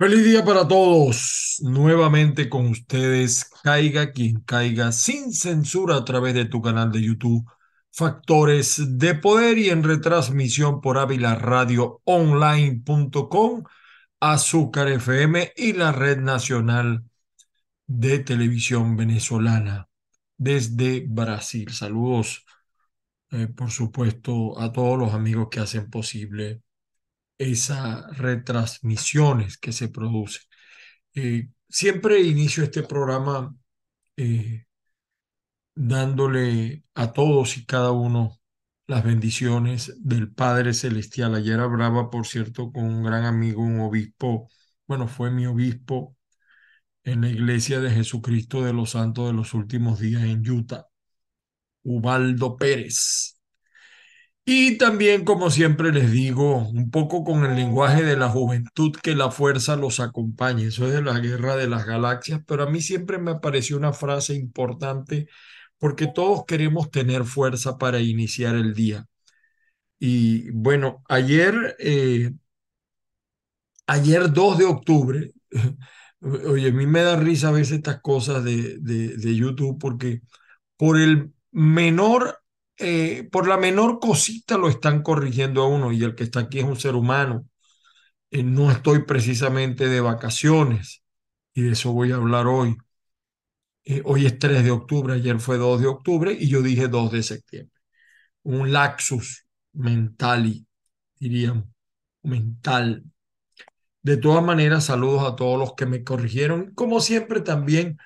Feliz día para todos. Nuevamente con ustedes, caiga quien caiga, sin censura a través de tu canal de YouTube, Factores de Poder y en retransmisión por Online.com, Azúcar FM y la Red Nacional de Televisión Venezolana desde Brasil. Saludos, eh, por supuesto, a todos los amigos que hacen posible esas retransmisiones que se producen. Eh, siempre inicio este programa eh, dándole a todos y cada uno las bendiciones del Padre Celestial. Ayer hablaba, por cierto, con un gran amigo, un obispo, bueno, fue mi obispo en la Iglesia de Jesucristo de los Santos de los Últimos Días en Utah, Ubaldo Pérez. Y también, como siempre les digo, un poco con el lenguaje de la juventud, que la fuerza los acompañe. Eso es de la guerra de las galaxias, pero a mí siempre me pareció una frase importante porque todos queremos tener fuerza para iniciar el día. Y bueno, ayer, eh, ayer 2 de octubre, oye, a mí me da risa a veces estas cosas de, de, de YouTube porque por el menor eh, por la menor cosita lo están corrigiendo a uno y el que está aquí es un ser humano. Eh, no estoy precisamente de vacaciones y de eso voy a hablar hoy. Eh, hoy es 3 de octubre, ayer fue 2 de octubre y yo dije 2 de septiembre. Un laxus mental, diríamos, mental. De todas maneras, saludos a todos los que me corrigieron. Como siempre, también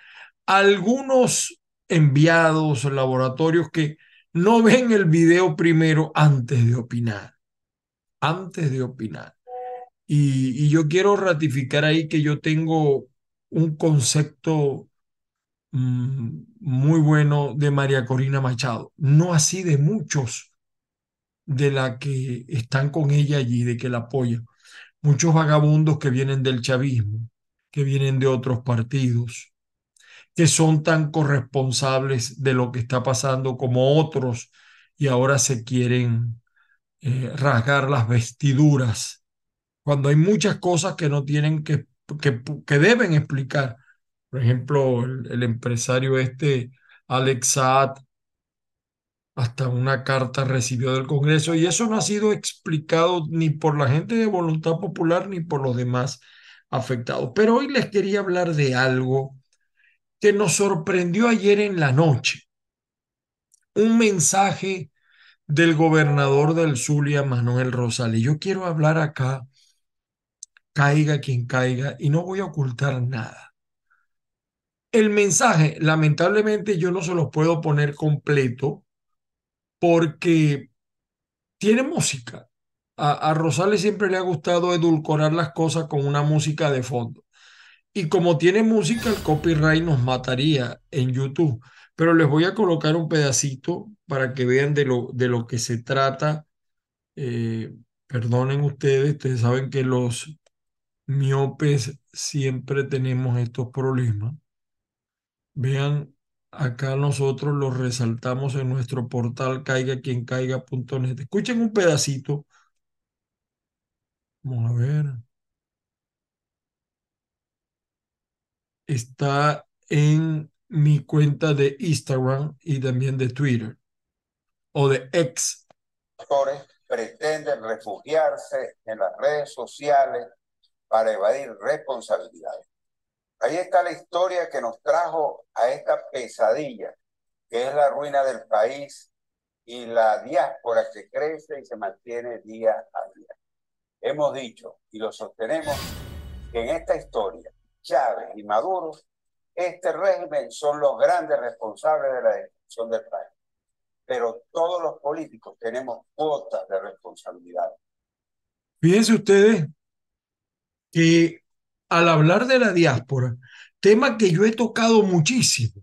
algunos enviados, laboratorios que no ven el video primero antes de opinar. Antes de opinar. Y, yo quiero ratificar ahí que yo tengo un concepto mm, muy bueno de María Corina Machado. No así de muchos de la que están con ella allí, de que la apoyan. Muchos vagabundos que vienen del chavismo, que vienen de otros partidos, que son tan corresponsables de lo que está pasando como otros y ahora se quieren eh, rasgar las vestiduras, cuando hay muchas cosas que no tienen que, que, que deben explicar. Por ejemplo, el, empresario este, Alex Saad, hasta una carta recibió del Congreso y eso no ha sido explicado ni por la gente de Voluntad Popular ni por los demás afectados. Pero hoy les quería hablar de algo que nos sorprendió ayer en la noche. Un mensaje del gobernador del Zulia, Manuel Rosales. Yo quiero hablar acá, caiga quien caiga, y no voy a ocultar nada. El mensaje, lamentablemente, yo no se lo puedo poner completo porque tiene música. A, a Rosales siempre le ha gustado edulcorar las cosas con una música de fondo. Y como tiene música, el copyright nos mataría en YouTube. Pero les voy a colocar un pedacito para que vean de lo, de lo que se trata. Eh, perdonen ustedes, ustedes saben que los miopes siempre tenemos estos problemas. Vean, acá nosotros los resaltamos en nuestro portal caiga quien. Escuchen un pedacito. Vamos a ver. Está en mi cuenta de Instagram y también de Twitter o de X. Pretenden refugiarse en las redes sociales para evadir responsabilidades. Ahí está la historia que nos trajo a esta pesadilla, que es la ruina del país y la diáspora que crece y se mantiene día a día. Hemos dicho y lo sostenemos que en esta historia Chávez y Maduro, este régimen son los grandes responsables de la destrucción del país. Pero todos los políticos tenemos cuotas de responsabilidad. Fíjense ustedes que al hablar de la diáspora, tema que yo he tocado muchísimo,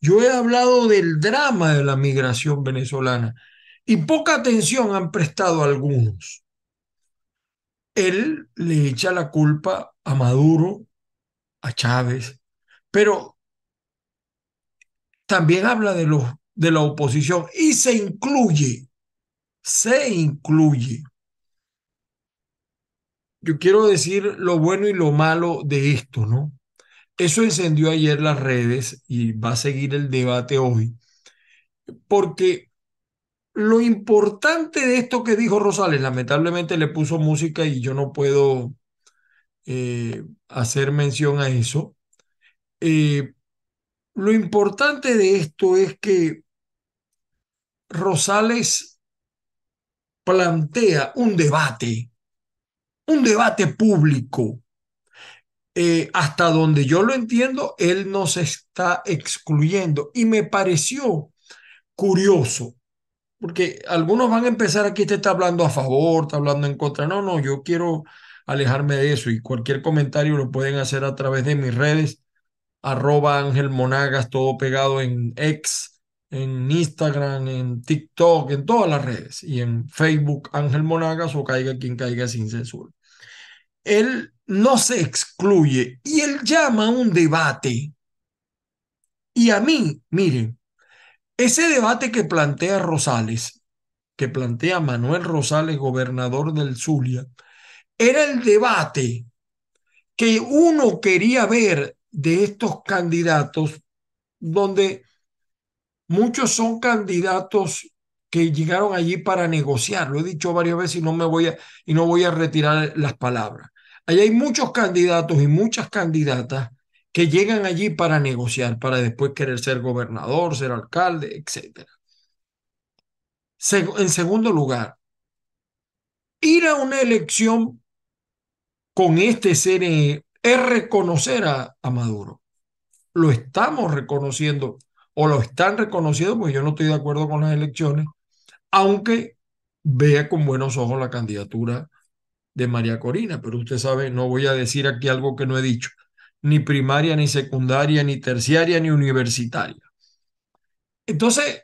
yo he hablado del drama de la migración venezolana y poca atención han prestado algunos él le echa la culpa a Maduro, a Chávez, pero también habla de, los, de la oposición y se incluye, se incluye yo quiero decir lo bueno y lo malo de esto, ¿no? Eso encendió ayer las redes y va a seguir el debate hoy, porque lo importante de esto que dijo Rosales, lamentablemente le puso música y yo no puedo eh, hacer mención a eso. Eh, lo importante de esto es que Rosales plantea un debate, un debate público. Eh, hasta donde yo lo entiendo, él nos está excluyendo. Y me pareció curioso, porque algunos van a empezar aquí, te está hablando a favor, está hablando en contra. No, no, yo quiero alejarme de eso y cualquier comentario lo pueden hacer a través de mis redes, arroba Ángel Monagas, todo pegado en X, en Instagram, en TikTok, en todas las redes y en Facebook Ángel Monagas o caiga quien caiga sin censura. Él no se excluye y él llama a un debate. Y a mí, miren, ese debate que plantea Rosales, que plantea Manuel Rosales, gobernador del Zulia, era el debate que uno quería ver de estos candidatos, donde muchos son candidatos que llegaron allí para negociar. Lo he dicho varias veces y no me voy a, y no voy a retirar las palabras. Allí hay muchos candidatos y muchas candidatas que llegan allí para negociar, para después querer ser gobernador, ser alcalde, etc. En segundo lugar, ir a una elección con este CNE es reconocer a, Maduro. Lo estamos reconociendo o lo están reconociendo, porque yo no estoy de acuerdo con las elecciones, aunque vea con buenos ojos la candidatura de María Corina, pero usted sabe, no voy a decir aquí algo que no he dicho, ni primaria, ni secundaria, ni terciaria, ni universitaria. Entonces,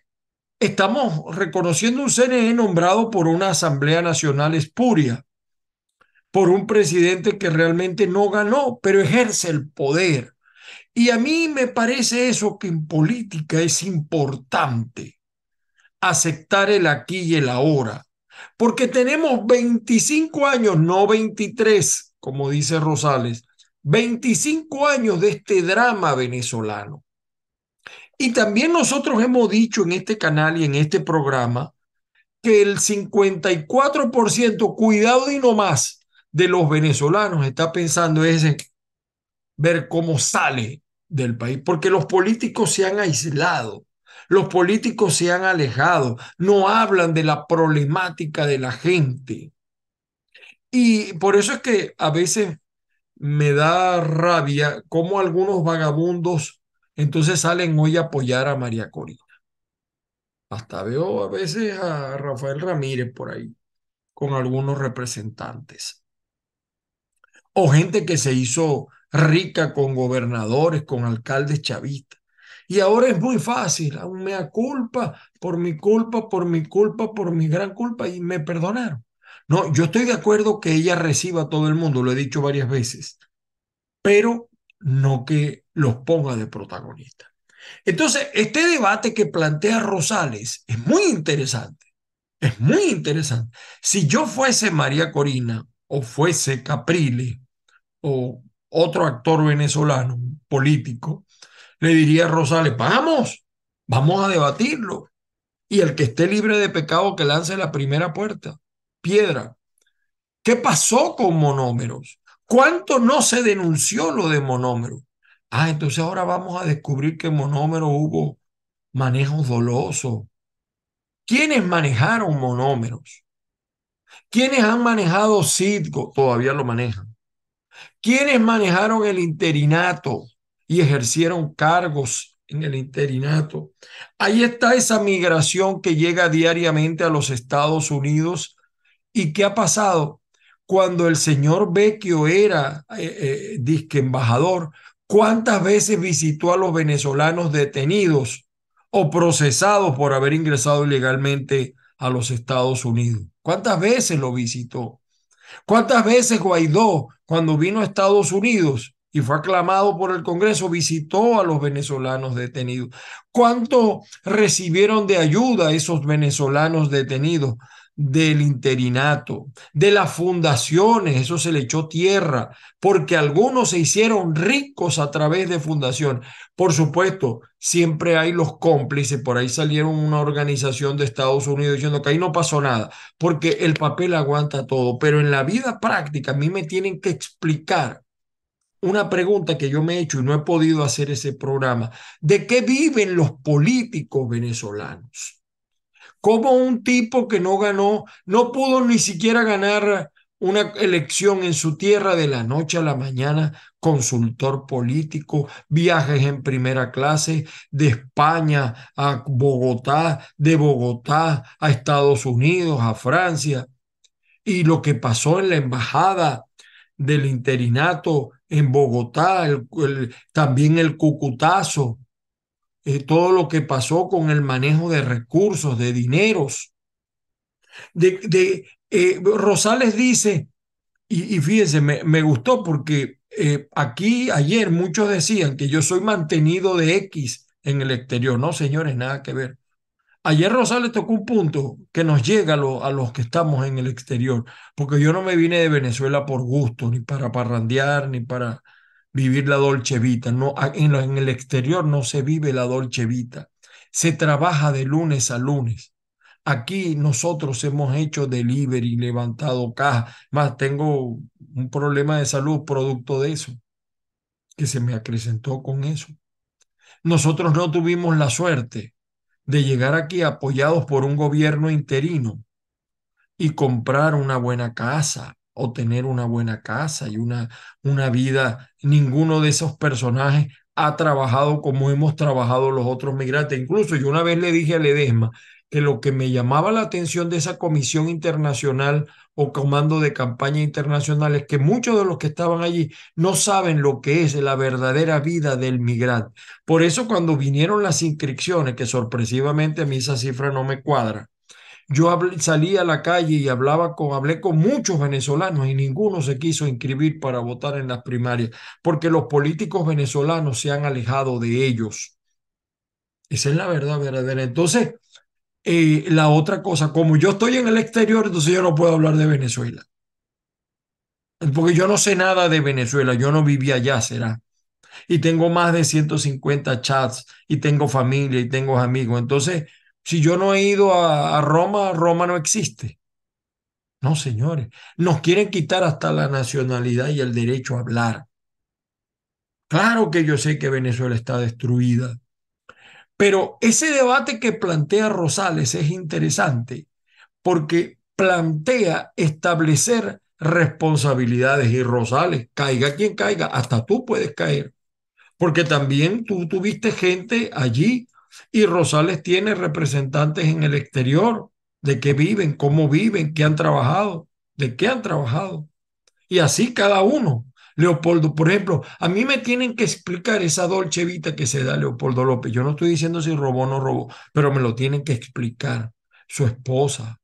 estamos reconociendo un CNE nombrado por una Asamblea Nacional espuria, por un presidente que realmente no ganó, pero ejerce el poder. Y a mí me parece eso que en política es importante, aceptar el aquí y el ahora, porque tenemos 25 años, no 23, como dice Rosales, 25 años de este drama venezolano. Y también nosotros hemos dicho en este canal y en este programa que el 54%, cuidado y no más, de los venezolanos está pensando es ver cómo sale del país, porque los políticos se han aislado, los políticos se han alejado, no hablan de la problemática de la gente. Y por eso es que a veces me da rabia cómo algunos vagabundos entonces salen hoy a apoyar a María Corina. Hasta veo a veces a Rafael Ramírez por ahí con algunos representantes o gente que se hizo rica con gobernadores, con alcaldes chavistas. Y ahora es muy fácil, aún me culpa por mi culpa, por mi culpa, por mi gran culpa y me perdonaron. No, yo estoy de acuerdo que ella reciba a todo el mundo, lo he dicho varias veces, pero no que los ponga de protagonista. Entonces, este debate que plantea Rosales es muy interesante, es muy interesante. Si yo fuese María Corina o fuese Caprile o otro actor venezolano, político, le diría a Rosales, vamos, vamos a debatirlo. Y el que esté libre de pecado que lance la primera puerta, piedra. ¿Qué pasó con monómeros? ¿Cuánto no se denunció lo de monómeros? Ah, entonces ahora vamos a descubrir que en monómeros hubo manejos dolosos. ¿Quiénes manejaron monómeros? ¿Quiénes han manejado Citgo? Todavía lo manejan. ¿Quiénes manejaron el interinato y ejercieron cargos en el interinato? Ahí está esa migración que llega diariamente a los Estados Unidos y qué ha pasado cuando el señor Vecchio era eh, eh, disque embajador. ¿Cuántas veces visitó a los venezolanos detenidos o procesados por haber ingresado ilegalmente a los Estados Unidos? ¿Cuántas veces lo visitó? ¿Cuántas veces Guaidó, cuando vino a Estados Unidos y fue aclamado por el Congreso, visitó a los venezolanos detenidos? ¿Cuánto recibieron de ayuda esos venezolanos detenidos del interinato, de las fundaciones, eso se le echó tierra, porque algunos se hicieron ricos a través de fundación. Por supuesto, siempre hay los cómplices, por ahí salieron una organización de Estados Unidos diciendo que ahí no pasó nada, porque el papel aguanta todo, pero en la vida práctica a mí me tienen que explicar una pregunta que yo me he hecho y no he podido hacer ese programa, ¿de qué viven los políticos venezolanos? Como un tipo que no ganó, no pudo ni siquiera ganar una elección en su tierra de la noche a la mañana, consultor político, viajes en primera clase de España a Bogotá, de Bogotá a Estados Unidos, a Francia, y lo que pasó en la embajada del interinato en Bogotá, también el cucutazo, eh, todo lo que pasó con el manejo de recursos, de dineros. De, eh, Rosales dice, y, fíjense, me, me, gustó porque eh, aquí ayer muchos decían que yo soy mantenido de X en el exterior. No, señores, nada que ver. Ayer Rosales tocó un punto que nos llega a, a, los que estamos en el exterior, porque yo no me vine de Venezuela por gusto, ni para parrandear, ni para vivir la dolce vita. No, en, en el exterior no se vive la dolce vita. Se trabaja de lunes a lunes. Aquí nosotros hemos hecho delivery, levantado caja. Más tengo un problema de salud producto de eso, que se me acrecentó con eso. Nosotros no tuvimos la suerte de llegar aquí apoyados por un gobierno interino y comprar una buena casa, o tener una buena casa y una, una vida. Ninguno de esos personajes ha trabajado como hemos trabajado los otros migrantes. Incluso yo una vez le dije a Ledesma que lo que me llamaba la atención de esa comisión internacional o comando de campaña internacional es que muchos de los que estaban allí no saben lo que es la verdadera vida del migrante. Por eso cuando vinieron las inscripciones, que sorpresivamente a mí esa cifra no me cuadra, yo salí a la calle y hablaba con, hablé con muchos venezolanos y ninguno se quiso inscribir para votar en las primarias porque los políticos venezolanos se han alejado de ellos. Esa es la verdad verdadera. Entonces, eh, la otra cosa, como yo estoy en el exterior, entonces yo no puedo hablar de Venezuela. Porque yo no sé nada de Venezuela, yo no vivía allá, será. Y tengo más de 150 chats y tengo familia y tengo amigos. Entonces, si yo no he ido a, Roma, Roma no existe. No, señores, nos quieren quitar hasta la nacionalidad y el derecho a hablar. Claro que yo sé que Venezuela está destruida, pero ese debate que plantea Rosales es interesante porque plantea establecer responsabilidades y Rosales, caiga quien caiga, hasta tú puedes caer, porque también tú tuviste gente allí y Rosales tiene representantes en el exterior de qué viven, cómo viven, qué han trabajado, de qué han trabajado. Y así cada uno. Leopoldo, por ejemplo, a mí me tienen que explicar esa dolce vita que se da Leopoldo López. Yo no estoy diciendo si robó o no robó, pero me lo tienen que explicar. Su esposa,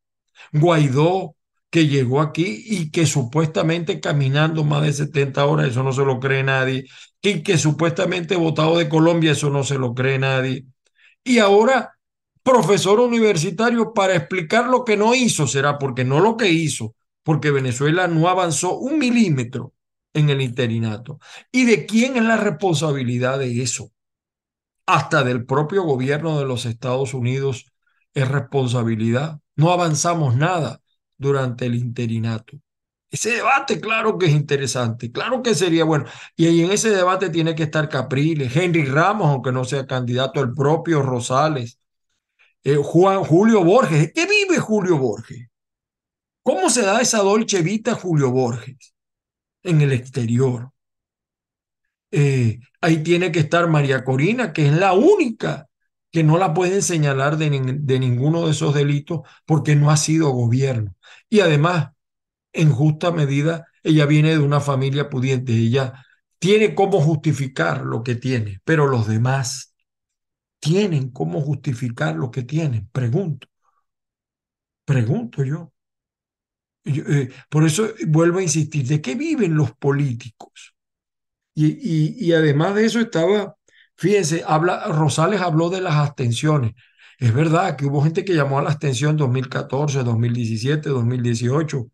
Guaidó, que llegó aquí y que supuestamente caminando más de 70 horas, eso no se lo cree nadie, y que supuestamente votado de Colombia, eso no se lo cree nadie y ahora profesor universitario para explicar lo que no hizo, será porque no lo que hizo, porque Venezuela no avanzó un milímetro en el interinato. ¿Y de quién es la responsabilidad de eso? Hasta del propio gobierno de los Estados Unidos es responsabilidad. No avanzamos nada durante el interinato. Ese debate, claro que es interesante, claro que sería bueno. Y ahí en ese debate tiene que estar Capriles, Henry Ramos, aunque no sea candidato, el propio Rosales, eh, Juan, Julio Borges. ¿Qué vive Julio Borges? ¿Cómo se da esa dolce vita Julio Borges en el exterior? Eh, ahí tiene que estar María Corina, que es la única que no la pueden señalar de, de ninguno de esos delitos porque no ha sido gobierno. Y además, en justa medida, ella viene de una familia pudiente, ella tiene cómo justificar lo que tiene, pero los demás tienen cómo justificar lo que tienen, pregunto. Pregunto yo. Eh, por eso vuelvo a insistir, ¿de qué viven los políticos? Y, y, además de eso estaba, fíjense, habla, Rosales habló de las abstenciones. Es verdad que hubo gente que llamó a la abstención 2014, 2017, 2018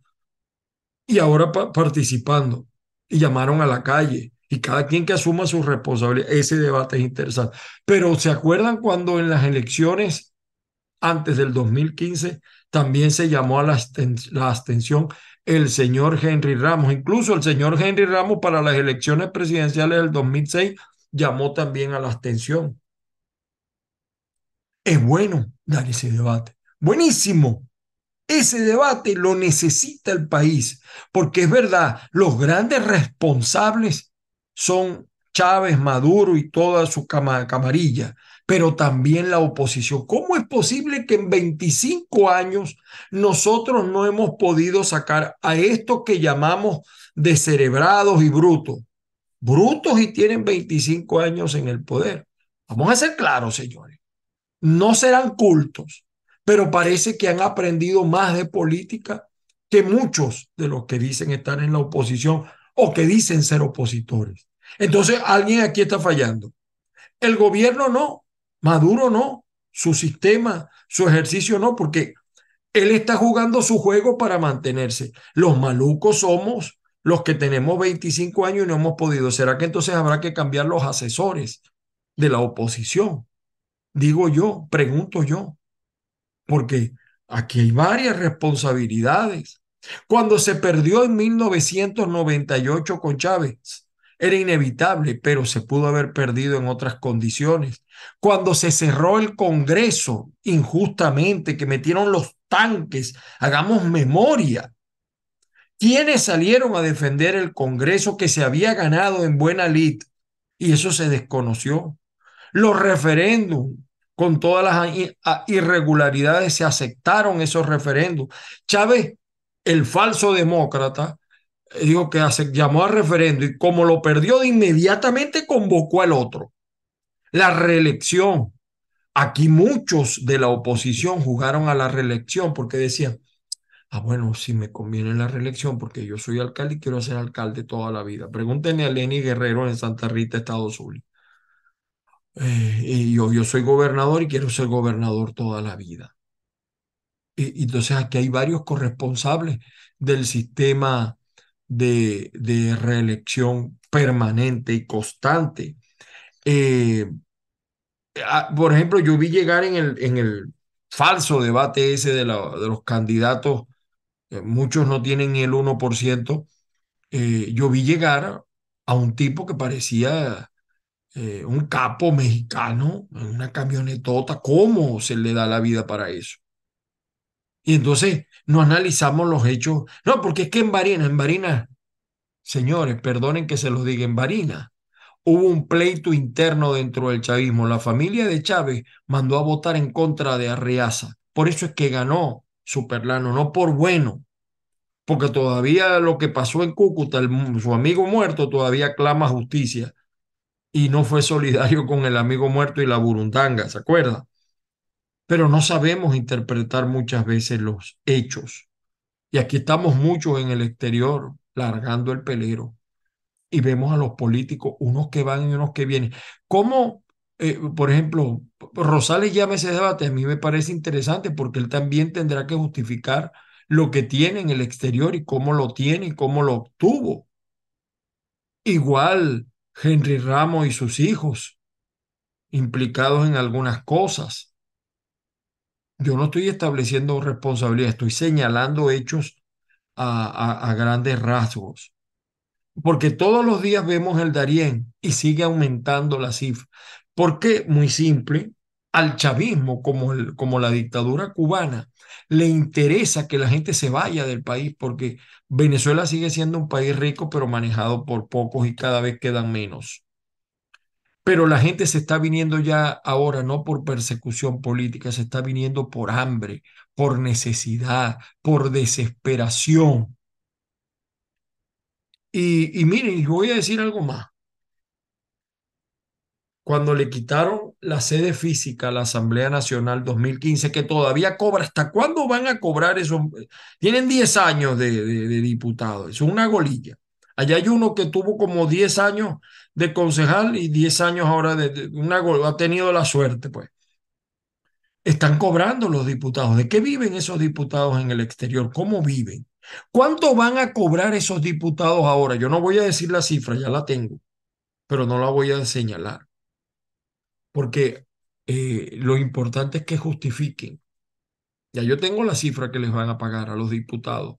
y ahora pa participando y llamaron a la calle y cada quien que asuma su responsabilidad. Ese debate es interesante. Pero ¿se acuerdan cuando en las elecciones antes del 2015 también se llamó a la, la abstención el señor Henry Ramos? Incluso el señor Henry Ramos para las elecciones presidenciales del 2006 llamó también a la abstención. Es bueno dar ese debate. Buenísimo. Ese debate lo necesita el país, porque es verdad, los grandes responsables son Chávez, Maduro y toda su camarilla, pero también la oposición. ¿Cómo es posible que en 25 años nosotros no hemos podido sacar a estos que llamamos descerebrados y brutos? Brutos y tienen 25 años en el poder. Vamos a ser claros, señores. No serán cultos, pero parece que han aprendido más de política que muchos de los que dicen estar en la oposición o que dicen ser opositores. Entonces, alguien aquí está fallando. El gobierno no, Maduro no, su sistema, su ejercicio no, porque él está jugando su juego para mantenerse. Los malucos somos los que tenemos 25 años y no hemos podido. ¿Será que entonces habrá que cambiar los asesores de la oposición? Digo yo, pregunto yo, porque aquí hay varias responsabilidades. Cuando se perdió en 1998 con Chávez, era inevitable, pero se pudo haber perdido en otras condiciones. Cuando se cerró el Congreso injustamente, que metieron los tanques, hagamos memoria. ¿Quiénes salieron a defender el Congreso que se había ganado en buena lid? Y eso se desconoció. Los referéndums, con todas las irregularidades, se aceptaron esos referéndums. Chávez, el falso demócrata, dijo que llamó a referendo y como lo perdió inmediatamente convocó al otro. La reelección. Aquí muchos de la oposición jugaron a la reelección porque decían, ah, bueno, si me conviene la reelección porque yo soy alcalde y quiero ser alcalde toda la vida. Pregúntenle a Lenny Guerrero en Santa Rita, Estados Unidos. Eh, y yo, yo soy gobernador y quiero ser gobernador toda la vida. Y, entonces aquí hay varios corresponsables del sistema de, de reelección permanente y constante. Eh, por ejemplo, yo vi llegar en el, en el falso debate ese de, los candidatos, eh, muchos no tienen el 1%, eh, yo vi llegar a un tipo que parecía un capo mexicano en una camionetota, ¿cómo se le da la vida para eso? Y entonces no analizamos los hechos. No, porque es que en Barina, en Barina, señores, perdonen que se los diga, en Barina hubo un pleito interno dentro del chavismo. La familia de Chávez mandó a votar en contra de Arreaza. Por eso es que ganó Superlano, no por bueno. Porque todavía lo que pasó en Cúcuta, su amigo muerto todavía clama justicia y no fue solidario con el amigo muerto y la burundanga, ¿se acuerda? pero no sabemos interpretar muchas veces los hechos. Y aquí estamos muchos en el exterior, largando el pelero, y vemos a los políticos, unos que van y unos que vienen. ¿Cómo, eh, por ejemplo, Rosales llama ese debate? A mí me parece interesante porque él también tendrá que justificar lo que tiene en el exterior y cómo lo tiene y cómo lo obtuvo. Igual Henry Ramos y sus hijos, implicados en algunas cosas. Yo no estoy estableciendo responsabilidad, estoy señalando hechos a, grandes rasgos. Porque todos los días vemos el Darién y sigue aumentando la cifra. ¿Por qué? Muy simple. Al chavismo, como, como la dictadura cubana, le interesa que la gente se vaya del país porque Venezuela sigue siendo un país rico, pero manejado por pocos y cada vez quedan menos. Pero la gente se está viniendo ya ahora no por persecución política, se está viniendo por hambre, por necesidad, por desesperación. Y, y miren, voy a decir algo más. Cuando le quitaron la sede física a la Asamblea Nacional 2015, que todavía cobra, ¿hasta cuándo van a cobrar eso? Tienen 10 años de, de, de es una golilla. Allá hay uno que tuvo como 10 años de concejal y 10 años ahora de, una ha tenido la suerte, pues. Están cobrando los diputados. ¿De qué viven esos diputados en el exterior? ¿Cómo viven? ¿Cuánto van a cobrar esos diputados ahora? Yo no voy a decir la cifra, ya la tengo, pero no la voy a señalar. Porque eh, lo importante es que justifiquen. Ya yo tengo la cifra que les van a pagar a los diputados,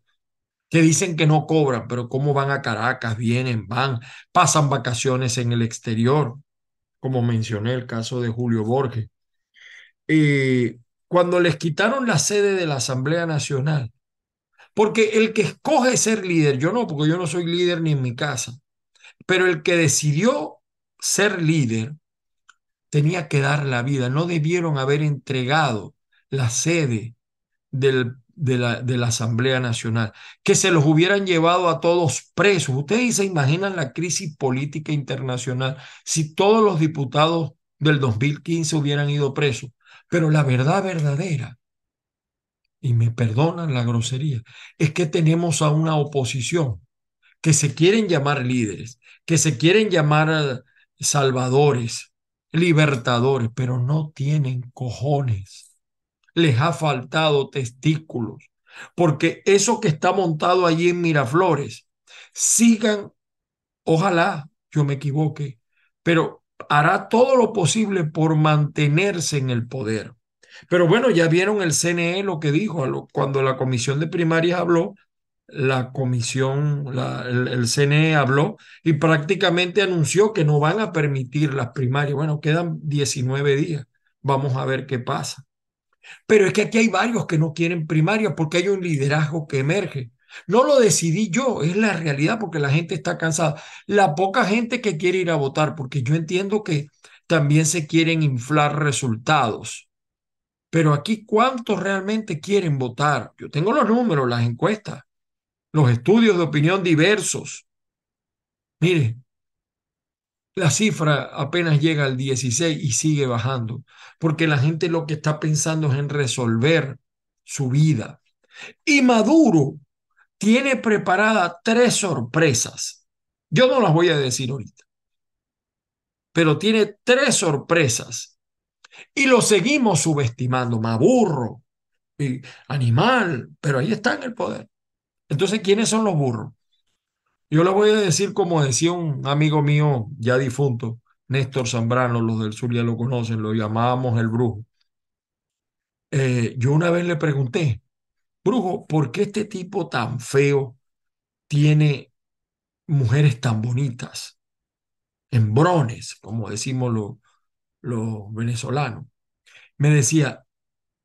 que dicen que no cobran, pero cómo van a Caracas, vienen, van, pasan vacaciones en el exterior, como mencioné el caso de Julio Borges. Eh, cuando les quitaron la sede de la Asamblea Nacional, porque el que escoge ser líder, yo no, porque yo no soy líder ni en mi casa, pero el que decidió ser líder tenía que dar la vida, no debieron haber entregado la sede de, la, de la Asamblea Nacional, que se los hubieran llevado a todos presos. Ustedes se imaginan la crisis política internacional si todos los diputados del 2015 hubieran ido presos. Pero la verdad verdadera, y me perdonan la grosería, es que tenemos a una oposición que se quieren llamar líderes, que se quieren llamar salvadores, libertadores, pero no tienen cojones. Les ha faltado testículos, porque eso que está montado allí en Miraflores, sigan, ojalá yo me equivoque, pero hará todo lo posible por mantenerse en el poder. Pero bueno, ya vieron el CNE lo que dijo cuando la comisión de primarias habló, la comisión, el, el, CNE habló y prácticamente anunció que no van a permitir las primarias. Bueno, quedan 19 días. Vamos a ver qué pasa. Pero es que aquí hay varios que no quieren primarias porque hay un liderazgo que emerge. No lo decidí yo, es la realidad porque la gente está cansada. La poca gente que quiere ir a votar, porque yo entiendo que también se quieren inflar resultados. Pero aquí, ¿cuántos realmente quieren votar? Yo tengo los números, las encuestas los estudios de opinión diversos. Mire, la cifra apenas llega al 16 y sigue bajando, porque la gente lo que está pensando es en resolver su vida. Y Maduro tiene preparada tres sorpresas. Yo no las voy a decir ahorita, pero tiene tres sorpresas. Y lo seguimos subestimando, maburro, animal, pero ahí está en el poder. Entonces, ¿quiénes son los burros? Yo le voy a decir, como decía un amigo mío ya difunto, Néstor Zambrano, los del sur ya lo conocen, lo llamábamos el brujo. Eh, yo una vez le pregunté, brujo, ¿por qué este tipo tan feo tiene mujeres tan bonitas? Hembrones, como decimos los, los venezolanos. Me decía,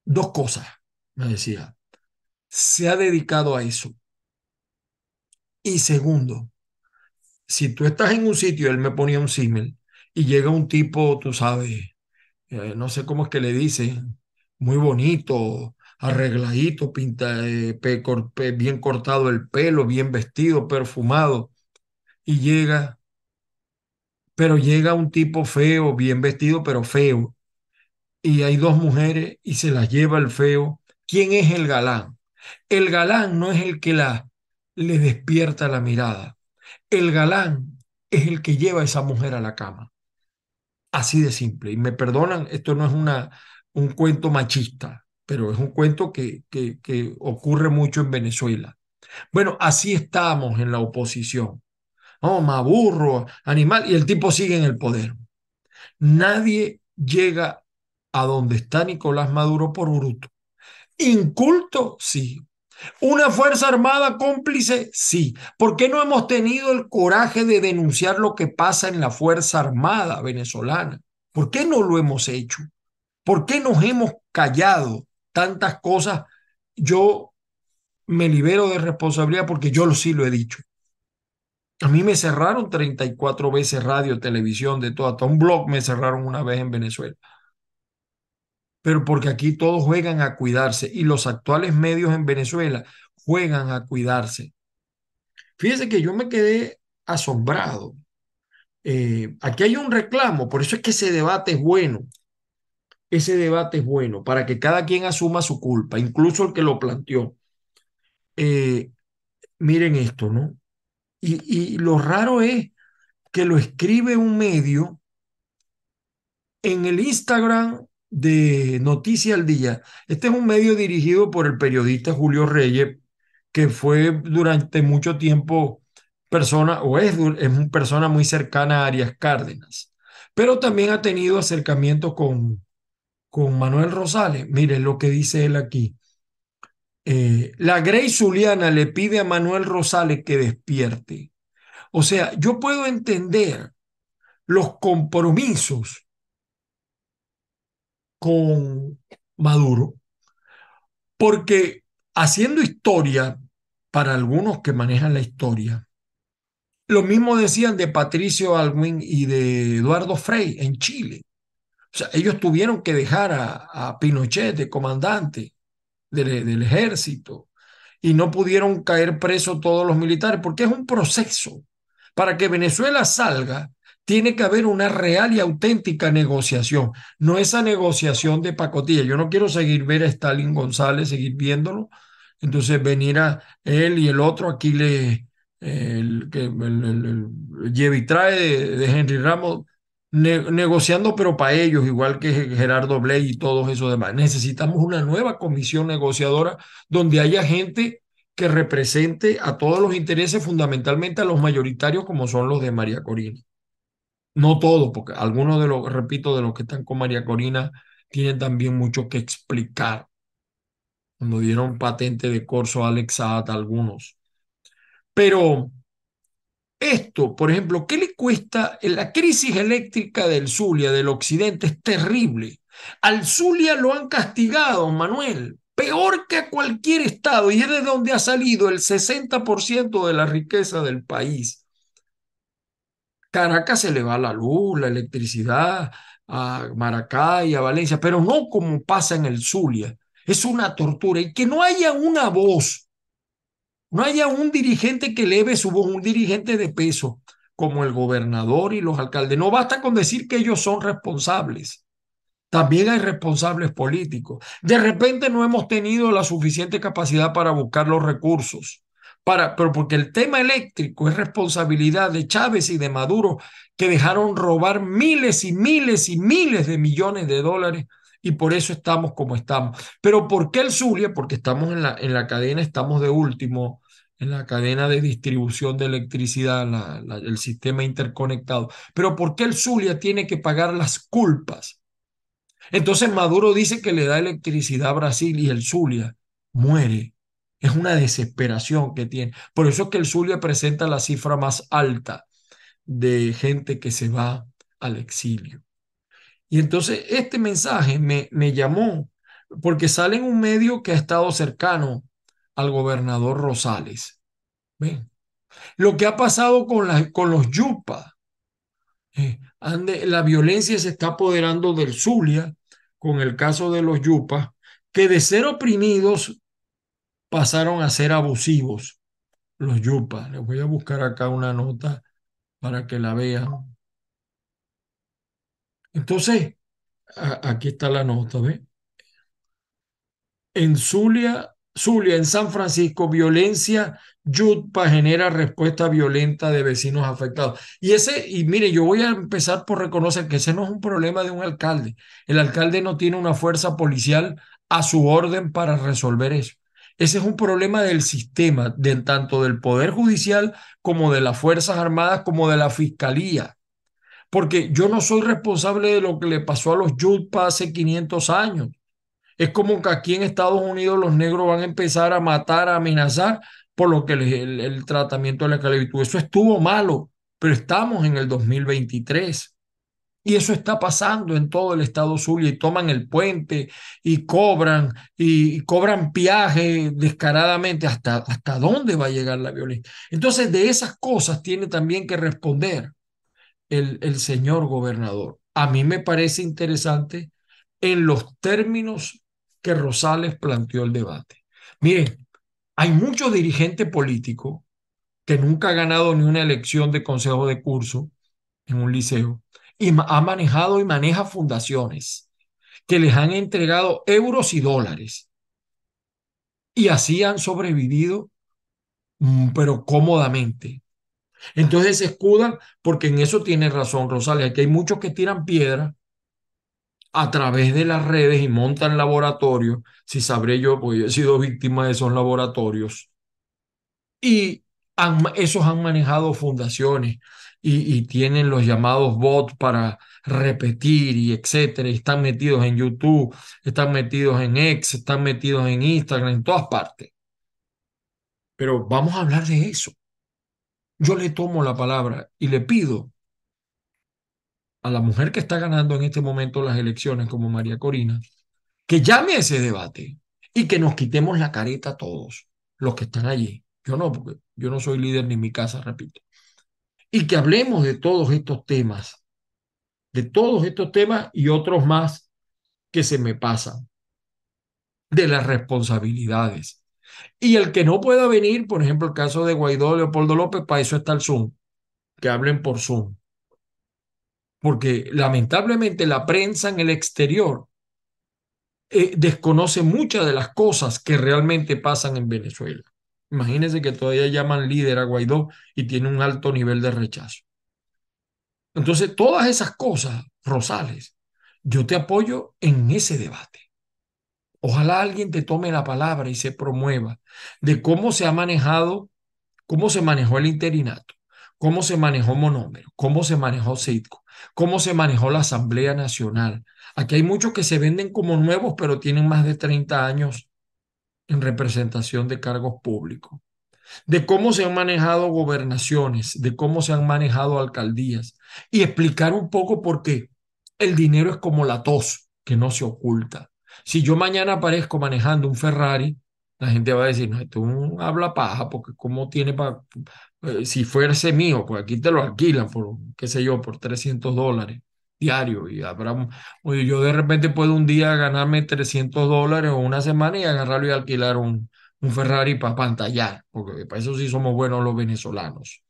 dos cosas, me decía, se ha dedicado a eso y segundo, si tú estás en un sitio, él me ponía un símil, y llega un tipo, tú sabes, eh, no sé cómo es que le dicen, muy bonito, arregladito, pinta, eh, bien cortado el pelo, bien vestido, perfumado, y llega, pero llega un tipo feo, bien vestido, pero feo, y hay dos mujeres y se las lleva el feo. ¿Quién es el galán? El galán no es el que la le despierta la mirada. El galán es el que lleva a esa mujer a la cama. Así de simple. Y me perdonan, esto no es una, un cuento machista, pero es un cuento que, que, ocurre mucho en Venezuela. Bueno, así estamos en la oposición. Oh, me aburro, animal, y el tipo sigue en el poder. Nadie llega a donde está Nicolás Maduro por bruto. Inculto, sí. ¿Una Fuerza Armada cómplice? Sí. ¿Por qué no hemos tenido el coraje de denunciar lo que pasa en la Fuerza Armada venezolana? ¿Por qué no lo hemos hecho? ¿Por qué nos hemos callado tantas cosas? Yo me libero de responsabilidad porque yo sí lo he dicho. A mí me cerraron 34 veces radio, televisión, de todo, hasta un blog me cerraron una vez en Venezuela pero porque aquí todos juegan a cuidarse y los actuales medios en Venezuela juegan a cuidarse. Fíjese que yo me quedé asombrado. Eh, aquí hay un reclamo, por eso es que ese debate es bueno. Ese debate es bueno para que cada quien asuma su culpa, incluso el que lo planteó. Eh, miren esto, ¿no? Y, y lo raro es que lo escribe un medio en el Instagram de Noticia al Día. Este es un medio dirigido por el periodista Julio Reyes, que fue durante mucho tiempo persona, o es, es una persona muy cercana a Arias Cárdenas, pero también ha tenido acercamiento con, con Manuel Rosales. Mire lo que dice él aquí. Eh, la Grey Zuliana le pide a Manuel Rosales que despierte. O sea, yo puedo entender los compromisos con Maduro, porque haciendo historia, para algunos que manejan la historia, lo mismo decían de Patricio Alwin y de Eduardo Frei en Chile. O sea, ellos tuvieron que dejar a, Pinochet de comandante del, del, ejército y no pudieron caer presos todos los militares porque es un proceso. Para que Venezuela salga, tiene que haber una real y auténtica negociación, no esa negociación de pacotilla. Yo no quiero seguir ver a Stalin González, seguir viéndolo. Entonces venir a él y el otro aquí le el, el, el, trae de, Henry Ramos negociando pero para ellos, igual que Gerardo Bley y todos esos demás. Necesitamos una nueva comisión negociadora donde haya gente que represente a todos los intereses, fundamentalmente a los mayoritarios como son los de María Corina. No todos, porque algunos de los, repito, de los que están con María Corina tienen también mucho que explicar. Cuando dieron patente de corso a Alex Saad, algunos. Pero esto, por ejemplo, ¿qué le cuesta? La crisis eléctrica del Zulia, del occidente, es terrible. Al Zulia lo han castigado, Manuel, peor que a cualquier estado, y es de donde ha salido el 60% de la riqueza del país. Caracas se le va la luz, la electricidad, a Maracay, a Valencia, pero no como pasa en el Zulia. Es una tortura. Y que no haya una voz, no haya un dirigente que eleve su voz, un dirigente de peso, como el gobernador y los alcaldes. No basta con decir que ellos son responsables. También hay responsables políticos. De repente no hemos tenido la suficiente capacidad para buscar los recursos para, pero porque el tema eléctrico es responsabilidad de Chávez y de Maduro, que dejaron robar miles y miles y miles de millones de dólares y por eso estamos como estamos. Pero ¿por qué el Zulia? Porque estamos en la, en la cadena, estamos de último, en la cadena de distribución de electricidad, el sistema interconectado. Pero ¿por qué el Zulia tiene que pagar las culpas? Entonces Maduro dice que le da electricidad a Brasil y el Zulia muere es una desesperación que tiene. Por eso es que el Zulia presenta la cifra más alta de gente que se va al exilio. Y entonces este mensaje me, me llamó porque sale en un medio que ha estado cercano al gobernador Rosales. ¿Ven? Lo que ha pasado con, la, con los Yupa. Eh, la violencia se está apoderando del Zulia con el caso de los Yupa, que de ser oprimidos pasaron a ser abusivos los yupas. Les voy a buscar acá una nota para que la vean. Entonces, aquí está la nota, ¿ve? En Zulia, Zulia, en San Francisco, violencia Yutpa genera respuesta violenta de vecinos afectados. Y ese, y mire, yo voy a empezar por reconocer que ese no es un problema de un alcalde. El alcalde no tiene una fuerza policial a su orden para resolver eso. Ese es un problema del sistema, de tanto del Poder Judicial como de las Fuerzas Armadas, como de la Fiscalía. Porque yo no soy responsable de lo que le pasó a los Yutpa hace 500 años. Es como que aquí en Estados Unidos los negros van a empezar a matar, a amenazar por lo que el, el tratamiento de la esclavitud. Eso estuvo malo, pero estamos en el 2023. Y eso está pasando en todo el estado Zulia y toman el puente y cobran y, cobran viaje descaradamente. ¿Hasta, ¿Hasta dónde va a llegar la violencia? Entonces, de esas cosas tiene también que responder el, el señor gobernador. A mí me parece interesante en los términos que Rosales planteó el debate. Miren, hay muchos dirigentes políticos que nunca han ganado ni una elección de consejo de curso en un liceo y ha manejado y maneja fundaciones que les han entregado euros y dólares. Y así han sobrevivido, mm, pero cómodamente. Entonces se escudan porque en eso tiene razón Rosales, que hay muchos que tiran piedra a través de las redes y montan laboratorios, si sabré yo, porque yo he sido víctima de esos laboratorios, y esos han manejado fundaciones y, tienen los llamados bots para repetir y etcétera, están metidos en YouTube, están metidos en X, están metidos en Instagram, en todas partes. Pero vamos a hablar de eso. Yo le tomo la palabra y le pido a la mujer que está ganando en este momento las elecciones como María Corina, que llame a ese debate y que nos quitemos la careta todos los que están allí. Yo no, porque yo no soy líder ni en mi casa, repito. Y que hablemos de todos estos temas, de todos estos temas y otros más que se me pasan, de las responsabilidades. Y el que no pueda venir, por ejemplo, el caso de Guaidó, Leopoldo López, para eso está el Zoom, que hablen por Zoom porque lamentablemente la prensa en el exterior eh, desconoce muchas de las cosas que realmente pasan en Venezuela. Imagínense que todavía llaman líder a Guaidó y tiene un alto nivel de rechazo. Entonces, todas esas cosas, Rosales, yo te apoyo en ese debate. Ojalá alguien te tome la palabra y se promueva de cómo se ha manejado, cómo se manejó el interinato, cómo se manejó Monómero, cómo se manejó Citco, cómo se manejó la Asamblea Nacional. Aquí hay muchos que se venden como nuevos, pero tienen más de 30 años en representación de cargos públicos. De cómo se han manejado gobernaciones, de cómo se han manejado alcaldías y explicar un poco por qué el dinero es como la tos que no se oculta. Si yo mañana aparezco manejando un Ferrari, la gente va a decir, no, esto habla paja, porque cómo tiene para eh, si fuese mío, pues aquí te lo alquilan por, qué sé yo, por 300 dólares diario y habrá, yo de repente puedo un día ganarme 300 dólares o una semana y agarrarlo y alquilar un, un Ferrari para pantallar, porque para eso sí somos buenos los venezolanos.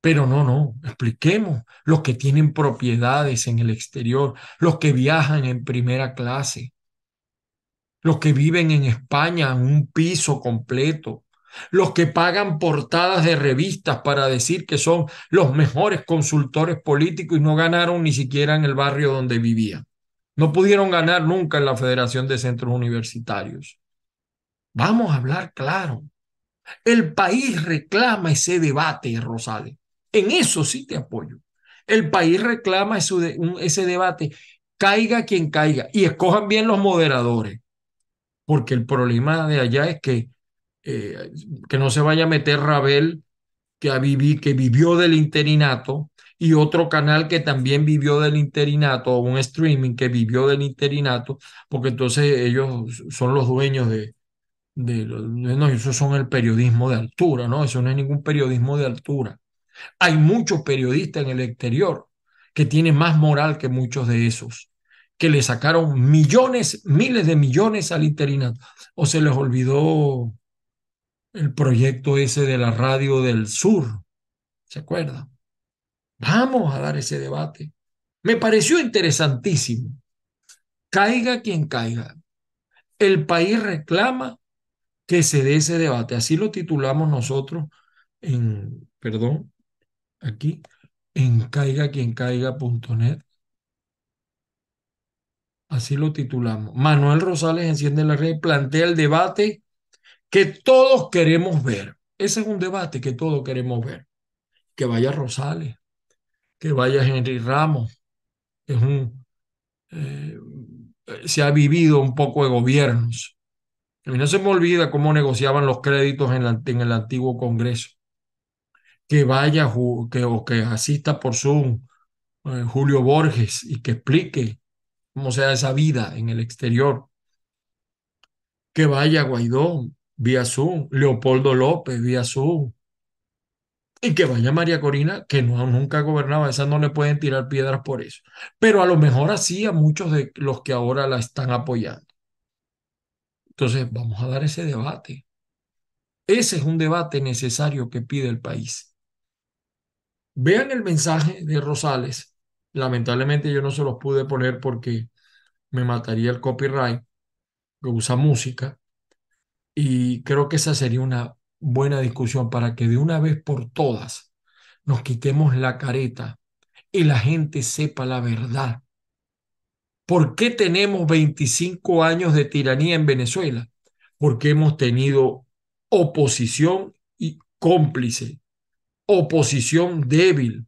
Pero no, no, expliquemos los que tienen propiedades en el exterior, los que viajan en primera clase, los que viven en España en un piso completo, los que pagan portadas de revistas para decir que son los mejores consultores políticos y no ganaron ni siquiera en el barrio donde vivían. No pudieron ganar nunca en la Federación de Centros Universitarios. Vamos a hablar claro. El país reclama ese debate, Rosales. En eso sí te apoyo. El país reclama ese debate. Caiga quien caiga. Y escojan bien los moderadores. Porque el problema de allá es que eh, que no se vaya a meter Rabel, que, que vivió del interinato, y otro canal que también vivió del interinato, o un streaming que vivió del interinato, porque entonces ellos son los dueños de, de no, eso son el periodismo de altura, ¿no? Eso no es ningún periodismo de altura. Hay muchos periodistas en el exterior que tienen más moral que muchos de esos, que le sacaron millones, miles de millones al interinato, o se les olvidó el proyecto ese de la radio del sur. ¿Se acuerda? Vamos a dar ese debate. Me pareció interesantísimo. Caiga quien caiga. El país reclama que se dé ese debate. Así lo titulamos nosotros en, perdón, aquí, en caigaquiencaiga.net. Así lo titulamos. Manuel Rosales enciende la red, plantea el debate que todos queremos ver. Ese es un debate que todos queremos ver. Que vaya Rosales, que vaya Henry Ramos, es un, eh, se ha vivido un poco de gobiernos. A mí no se me olvida cómo negociaban los créditos en, el antiguo Congreso. Que vaya que, o que asista por Zoom eh, Julio Borges y que explique cómo sea esa vida en el exterior. Que vaya Guaidó, vía Zoom, Leopoldo López vía Zoom. Y que vaya María Corina, que no, nunca gobernaba, esas no le pueden tirar piedras por eso. Pero a lo mejor así a muchos de los que ahora la están apoyando. Entonces, vamos a dar ese debate. Ese es un debate necesario que pide el país. Vean el mensaje de Rosales. Lamentablemente yo no se los pude poner porque me mataría el copyright, que usa música. Y creo que esa sería una buena discusión para que de una vez por todas nos quitemos la careta y la gente sepa la verdad ¿Por qué tenemos 25 años de tiranía en Venezuela? Porque hemos tenido oposición y cómplice, oposición débil,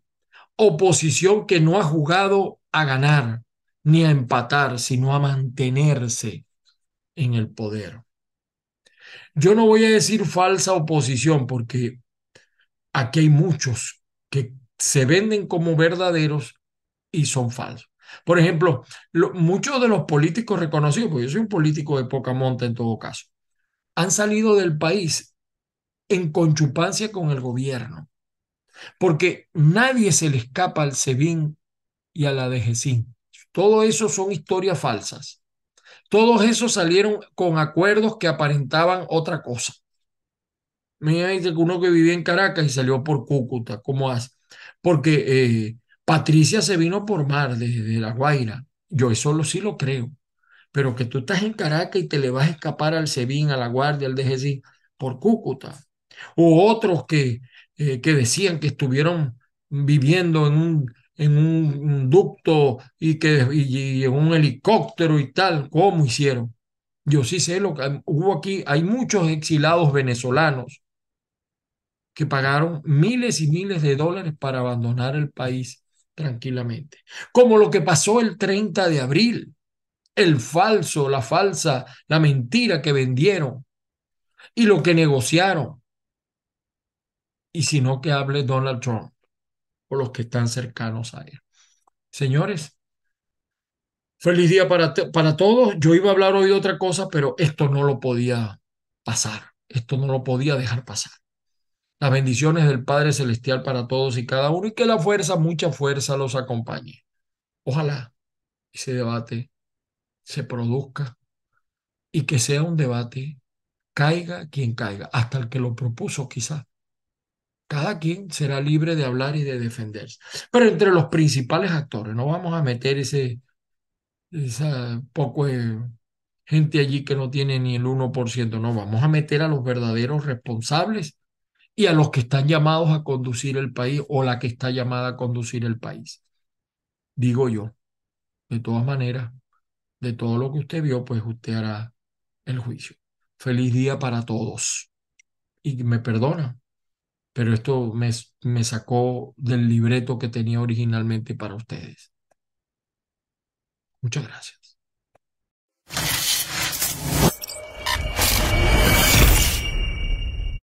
oposición que no ha jugado a ganar ni a empatar, sino a mantenerse en el poder. Yo no voy a decir falsa oposición porque aquí hay muchos que se venden como verdaderos y son falsos. Por ejemplo, lo, muchos de los políticos reconocidos, porque yo soy un político de poca monta en todo caso, han salido del país en conchupancia con el gobierno, porque nadie se le escapa al SEBIN y a la DGCIN. Todo eso son historias falsas. Todos esos salieron con acuerdos que aparentaban otra cosa. Mira, que uno que vivía en Caracas y salió por Cúcuta, ¿cómo hace? Porque eh, Patricia se vino por mar desde La Guaira. Yo eso lo, sí lo creo. Pero que tú estás en Caracas y te le vas a escapar al SEBIN, a la Guardia, al DGC, por Cúcuta. O otros que, eh, que decían que estuvieron viviendo en un, en un ducto y, que, y, en un helicóptero y tal. ¿Cómo hicieron? Yo sí sé lo que hubo aquí. Hay muchos exilados venezolanos que pagaron miles y miles de dólares para abandonar el país tranquilamente. Como lo que pasó el 30 de abril, el falso, la falsa, la mentira que vendieron y lo que negociaron. Y si no, que hable Donald Trump o los que están cercanos a él. Señores, feliz día para, para todos. Yo iba a hablar hoy de otra cosa, pero esto no lo podía pasar. Esto no lo podía dejar pasar. Las bendiciones del Padre Celestial para todos y cada uno y que la fuerza, mucha fuerza los acompañe. Ojalá ese debate se produzca y que sea un debate, caiga quien caiga, hasta el que lo propuso quizá. Cada quien será libre de hablar y de defenderse. Pero entre los principales actores, no vamos a meter ese, esa poco de gente allí que no tiene ni el 1%, no, vamos a meter a los verdaderos responsables y a los que están llamados a conducir el país o la que está llamada a conducir el país. Digo yo, de todas maneras, de todo lo que usted vio, pues usted hará el juicio. Feliz día para todos. Y me perdona, pero esto me, me sacó del libreto que tenía originalmente para ustedes. Muchas gracias.